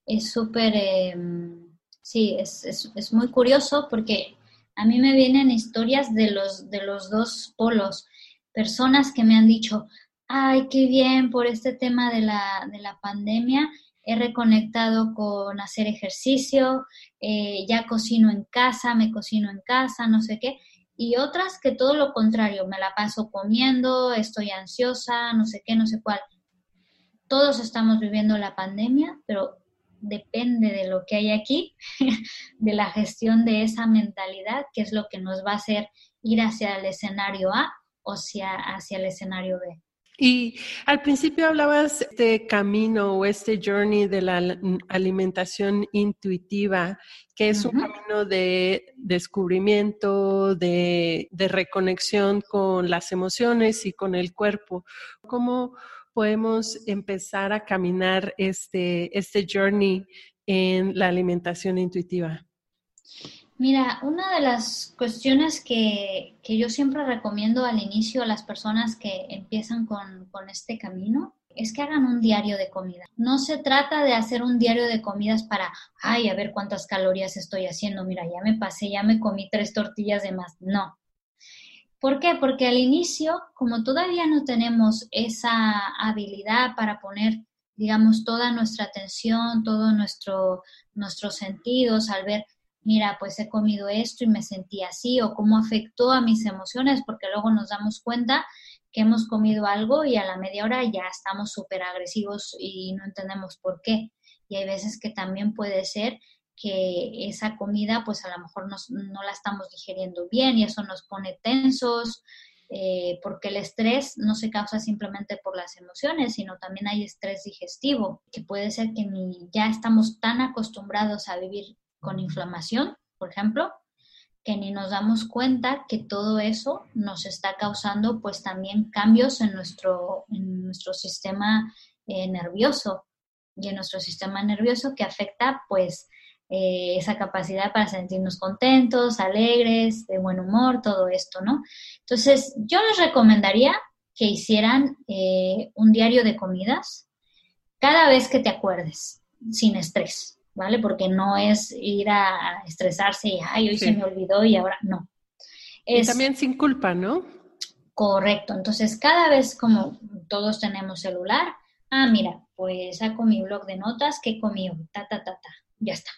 es súper, em, sí, es, es, muy curioso porque a mí me vienen historias de los, de los dos polos, personas que me han dicho, ay, qué bien por este tema de la, de la pandemia, he reconectado con hacer ejercicio, eh, ya cocino en casa, me cocino en casa, no sé qué. Y otras que todo lo contrario, me la paso comiendo, estoy ansiosa, no sé qué, no sé cuál. Todos estamos viviendo la pandemia, pero depende de lo que hay aquí, [laughs] de la gestión de esa mentalidad, que es lo que nos va a hacer ir hacia el escenario A o hacia, hacia el escenario B. Y al principio hablabas de este camino o este journey de la alimentación intuitiva, que es un camino de descubrimiento, de, reconexión con las emociones y con el cuerpo. ¿Cómo podemos empezar a caminar este, este journey en la alimentación intuitiva? Mira, una de las cuestiones que, yo siempre recomiendo al inicio a las personas que empiezan con, con este camino es que hagan un diario de comida. No se trata de hacer un diario de comidas para, ay, a ver cuántas calorías estoy haciendo, mira, ya me pasé, ya me comí tres tortillas de más. No. ¿Por qué? Porque al inicio, como todavía no tenemos esa habilidad para poner, digamos, toda nuestra atención, todos nuestro, nuestros sentidos al ver mira, pues he comido esto y me sentí así, o cómo afectó a mis emociones, porque luego nos damos cuenta que hemos comido algo y a la media hora ya estamos súper agresivos y no entendemos por qué. Y hay veces que también puede ser que esa comida pues a lo mejor no la estamos digeriendo bien y eso nos pone tensos eh, porque el estrés no se causa simplemente por las emociones, sino también hay estrés digestivo, que puede ser que ni ya estamos tan acostumbrados a vivir con inflamación, por ejemplo, que ni nos damos cuenta que todo eso nos está causando pues también cambios en nuestro, en nuestro sistema eh, nervioso y en nuestro sistema nervioso que afecta pues eh, esa capacidad para sentirnos contentos, alegres, de buen humor, todo esto, ¿no? Entonces, yo les recomendaría que hicieran eh, un diario de comidas cada vez que te acuerdes, sin estrés, ¿vale? Porque no es ir a estresarse y, ay, hoy se me olvidó y ahora no. y también sin culpa, ¿no? Correcto. Entonces, cada vez como todos tenemos celular, ah, mira, pues saco mi blog de notas, ¿qué comí? Ta, ta, ta, ta. Ya está.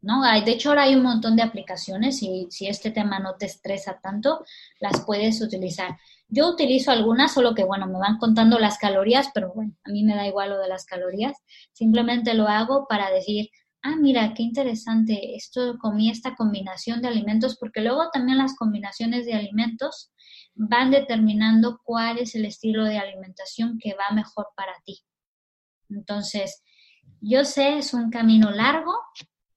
¿no? De hecho, ahora hay un montón de aplicaciones y si este tema no te estresa tanto, las puedes utilizar. Yo utilizo algunas, solo que, bueno, me van contando las calorías, pero bueno, a mí me da igual lo de las calorías. Simplemente lo hago para decir, ah, mira, qué interesante, esto comí esta combinación de alimentos, porque luego también las combinaciones de alimentos van determinando cuál es el estilo de alimentación que va mejor para ti. Entonces, yo sé, es un camino largo,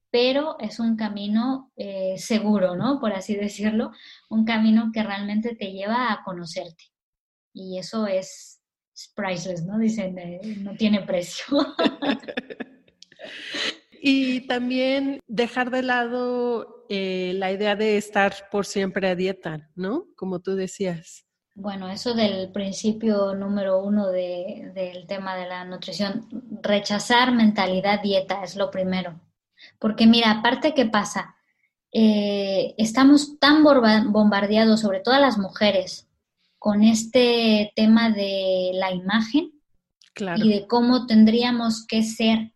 pero es un camino eh, seguro, ¿no? Por así decirlo, un camino que realmente te lleva a conocerte. Y eso es, priceless, ¿no? Dicen, eh, no tiene precio. [laughs] [laughs] y también dejar de lado eh, la idea de estar por siempre a dieta, ¿no? Como tú decías. Bueno, eso del principio número uno del tema de la nutrición, rechazar mentalidad dieta es lo primero. Porque mira, aparte qué pasa, eh, estamos tan bombardeados, sobre todo las mujeres, con este tema de la imagen y de cómo tendríamos que ser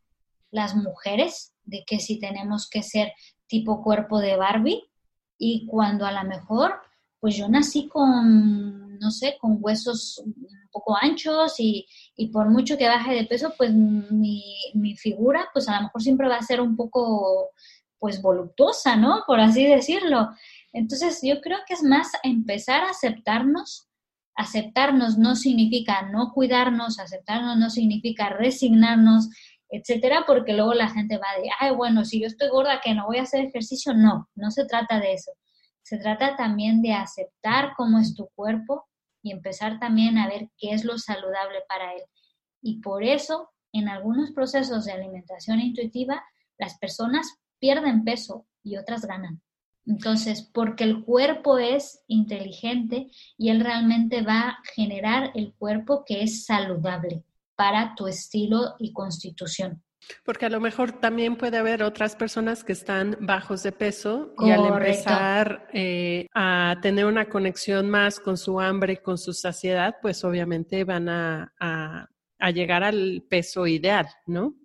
las mujeres, de que si tenemos que ser tipo cuerpo de Barbie, y cuando a lo mejor, pues yo nací con, no sé, con huesos un poco anchos y, y por mucho que baje de peso, pues mi, mi, figura, pues a lo mejor siempre va a ser un poco, pues voluptuosa, ¿no? Por así decirlo. Entonces yo creo que es más empezar a aceptarnos. Aceptarnos no significa no cuidarnos, aceptarnos no significa resignarnos, etcétera, porque luego la gente va de, ay, bueno, si yo estoy gorda, que no voy a hacer ejercicio. No, no se trata de eso. Se trata también de aceptar cómo es tu cuerpo, y empezar también a ver qué es lo saludable para él. Y por eso, en algunos procesos de alimentación intuitiva, las personas pierden peso y otras ganan. Entonces, porque el cuerpo es inteligente y él realmente va a generar el cuerpo que es saludable para tu estilo y constitución. Porque a lo mejor también puede haber otras personas que están bajos de peso y al empezar eh, a tener una conexión más con su hambre, con su saciedad, pues obviamente van a, a, llegar al peso ideal, ¿no?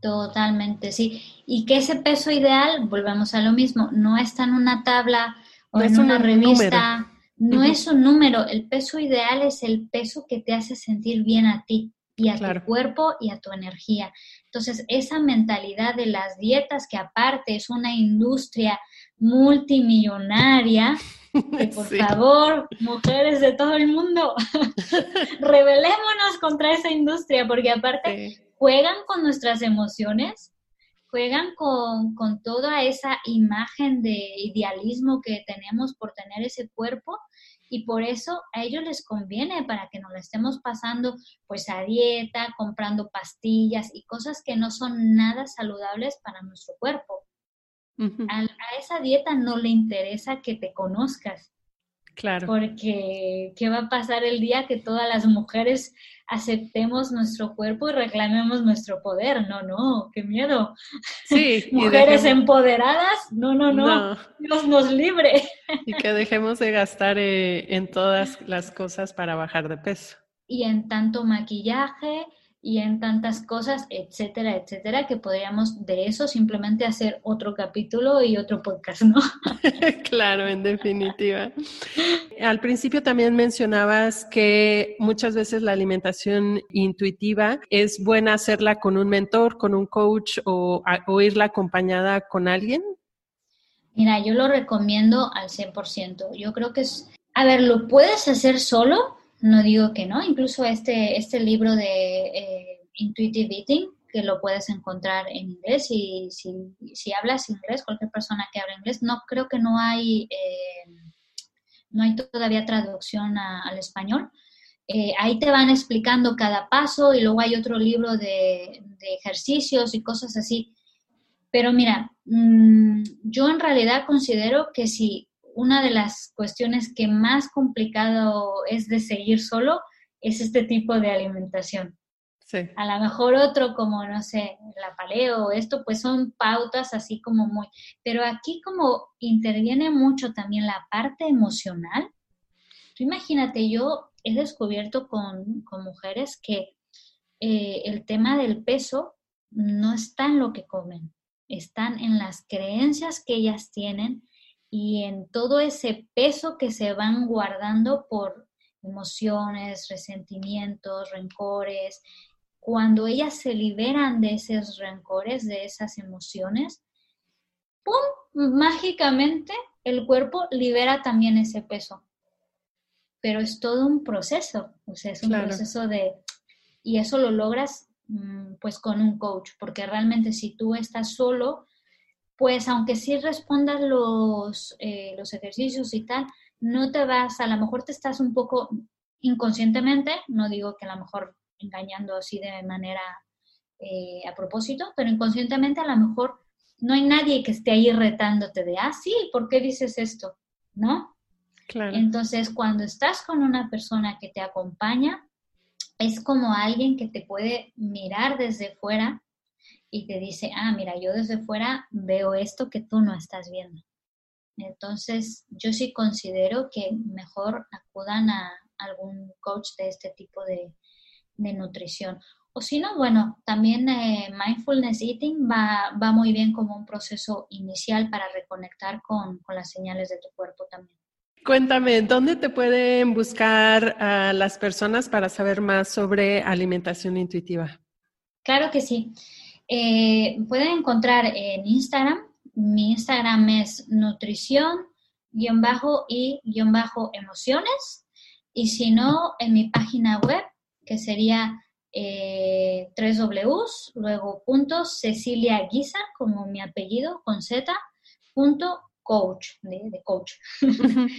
Totalmente, sí. Y que ese peso ideal, volvemos a lo mismo, no está en una tabla o en una revista, no es un número. El peso ideal es el peso que te hace sentir bien a ti y a tu cuerpo y a tu energía. Entonces, esa mentalidad de las dietas, que aparte es una industria multimillonaria, que [laughs] por favor, mujeres de todo el mundo, [laughs] rebelémonos contra esa industria, porque aparte juegan con nuestras emociones, juegan con, con toda esa imagen de idealismo que tenemos por tener ese cuerpo y por eso a ellos les conviene para que nos lo estemos pasando pues a dieta, comprando pastillas y cosas que no son nada saludables para nuestro cuerpo. a, a, esa dieta no le interesa que te conozcas. Claro. Porque ¿qué va a pasar el día que todas las mujeres aceptemos nuestro cuerpo y reclamemos nuestro poder. No, no, qué miedo. Sí. [laughs] Mujeres empoderadas, no, no, no, Dios nos libre. Y que dejemos de gastar eh, en todas las cosas para bajar de peso. Y en tanto maquillaje, y en tantas cosas, etcétera, etcétera, que podríamos de eso simplemente hacer otro capítulo y otro podcast, ¿no? [laughs] claro, en definitiva. Al principio también mencionabas que muchas veces la alimentación intuitiva es buena hacerla con un mentor, con un coach o, o irla acompañada con alguien. Mira, yo lo recomiendo al 100%. Yo creo que es A ver, lo puedes hacer solo, no digo que no, incluso este, este libro de eh, Intuitive Eating, que lo puedes encontrar en inglés y si, hablas inglés, cualquier persona que habla inglés, no creo que no hay, eh, no hay todavía traducción al español. Eh, ahí te van explicando cada paso y luego hay otro libro de, ejercicios y cosas así. Pero mira, mmm, yo en realidad considero que si una de las cuestiones que más complicado es de seguir solo es este tipo de alimentación. Sí. A lo mejor otro como, no sé, la paleo, esto pues son pautas así como muy, pero aquí como interviene mucho también la parte emocional. Tú imagínate, yo he descubierto con, con mujeres que eh, el tema del peso no está en lo que comen, están en las creencias que ellas tienen y en todo ese peso que se van guardando por emociones, resentimientos, rencores. Cuando ellas se liberan de esos rencores, de esas emociones, ¡pum! Mágicamente el cuerpo libera también ese peso. Pero es todo un proceso, o sea, es un proceso de... Y eso lo logras mm, pues con un coach, porque realmente si tú estás solo, pues aunque sí respondas los, eh, los ejercicios y tal, no te vas, a lo mejor te estás un poco inconscientemente, no digo que a lo mejor engañando así de manera eh, a propósito, pero inconscientemente a lo mejor no hay nadie que esté ahí retándote de, ah, sí, ¿por qué dices esto? ¿No? Claro. Entonces, cuando estás con una persona que te acompaña, es como alguien que te puede mirar desde fuera y te dice, ah, mira, yo desde fuera veo esto que tú no estás viendo. Entonces, yo sí considero que mejor acudan a algún coach de este tipo de, nutrición. O si no, bueno, también eh, mindfulness eating va, va, muy bien como un proceso inicial para reconectar con, con, las señales de tu cuerpo también. Cuéntame, ¿dónde te pueden buscar a las personas para saber más sobre alimentación intuitiva? Claro que sí. Eh, pueden encontrar en Instagram, mi Instagram es nutrición, guion bajo y guion bajo emociones. Y si no, en mi página web, que sería eh, 3 Ws, luego punto Cecilia Guisa, como mi apellido, con Z, punto coach, de, coach. [laughs]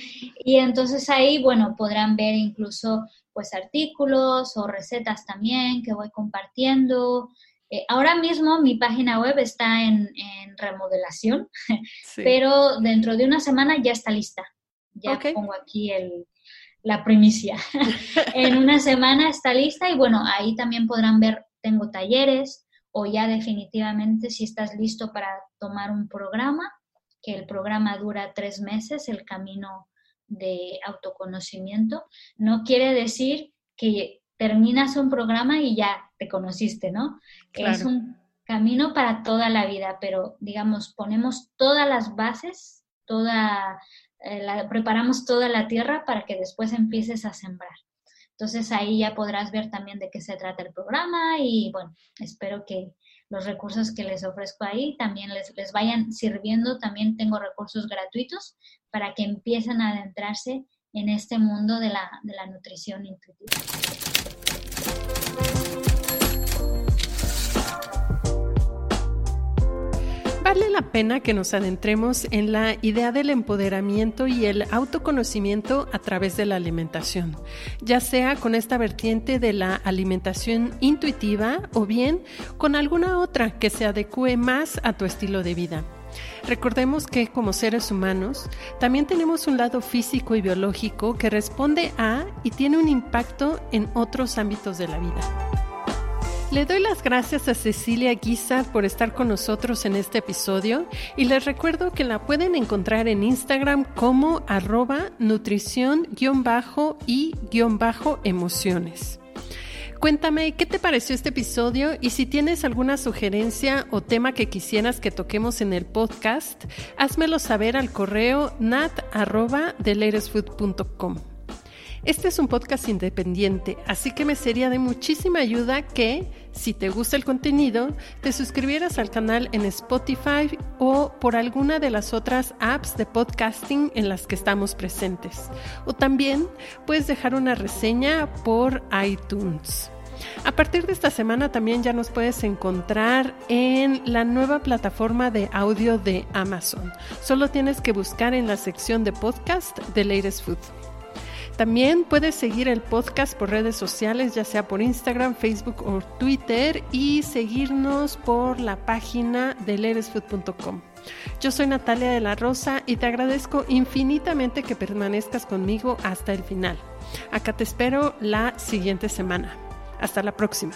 y entonces ahí, bueno, podrán ver incluso pues artículos o recetas también que voy compartiendo, eh, ahora mismo mi página web está en, remodelación, [laughs] pero dentro de una semana ya está lista. Ya pongo aquí el, la primicia. [laughs] en una semana está lista y bueno, ahí también podrán ver, tengo talleres o ya definitivamente si estás listo para tomar un programa, que el programa dura tres meses, el camino de autoconocimiento. No quiere decir que terminas un programa y ya te conociste, ¿no? Es un camino para toda la vida, pero digamos, ponemos todas las bases, toda, eh, preparamos toda la tierra para que después empieces a sembrar. Entonces ahí ya podrás ver también de qué se trata el programa y bueno, espero que los recursos que les ofrezco ahí también les, les vayan sirviendo. También tengo recursos gratuitos para que empiecen a adentrarse en este mundo de la, de la nutrición intuitiva. Vale la pena que nos adentremos en la idea del empoderamiento y el autoconocimiento a través de la alimentación, ya sea con esta vertiente de la alimentación intuitiva o bien con alguna otra que se adecue más a tu estilo de vida. Recordemos que como seres humanos también tenemos un lado físico y biológico que responde a y tiene un impacto en otros ámbitos de la vida. Le doy las gracias a Cecilia Guisa por estar con nosotros en este episodio y les recuerdo que la pueden encontrar en Instagram como arroba nutrición-y-emociones. Cuéntame qué te pareció este episodio y si tienes alguna sugerencia o tema que quisieras que toquemos en el podcast, házmelo saber al correo nat Este es un podcast independiente, así que me sería de muchísima ayuda que, si te gusta el contenido, te suscribieras al canal en Spotify o por alguna de las otras apps de podcasting en las que estamos presentes. O también puedes dejar una reseña por iTunes. A partir de esta semana también ya nos puedes encontrar en la nueva plataforma de audio de Amazon. Solo tienes que buscar en la sección de podcast de Latest Food. También puedes seguir el podcast por redes sociales, ya sea por Instagram, Facebook o Twitter, y seguirnos por la página de leresfood.com. Yo soy Natalia de la Rosa y te agradezco infinitamente que permanezcas conmigo hasta el final. Acá te espero la siguiente semana. Hasta la próxima.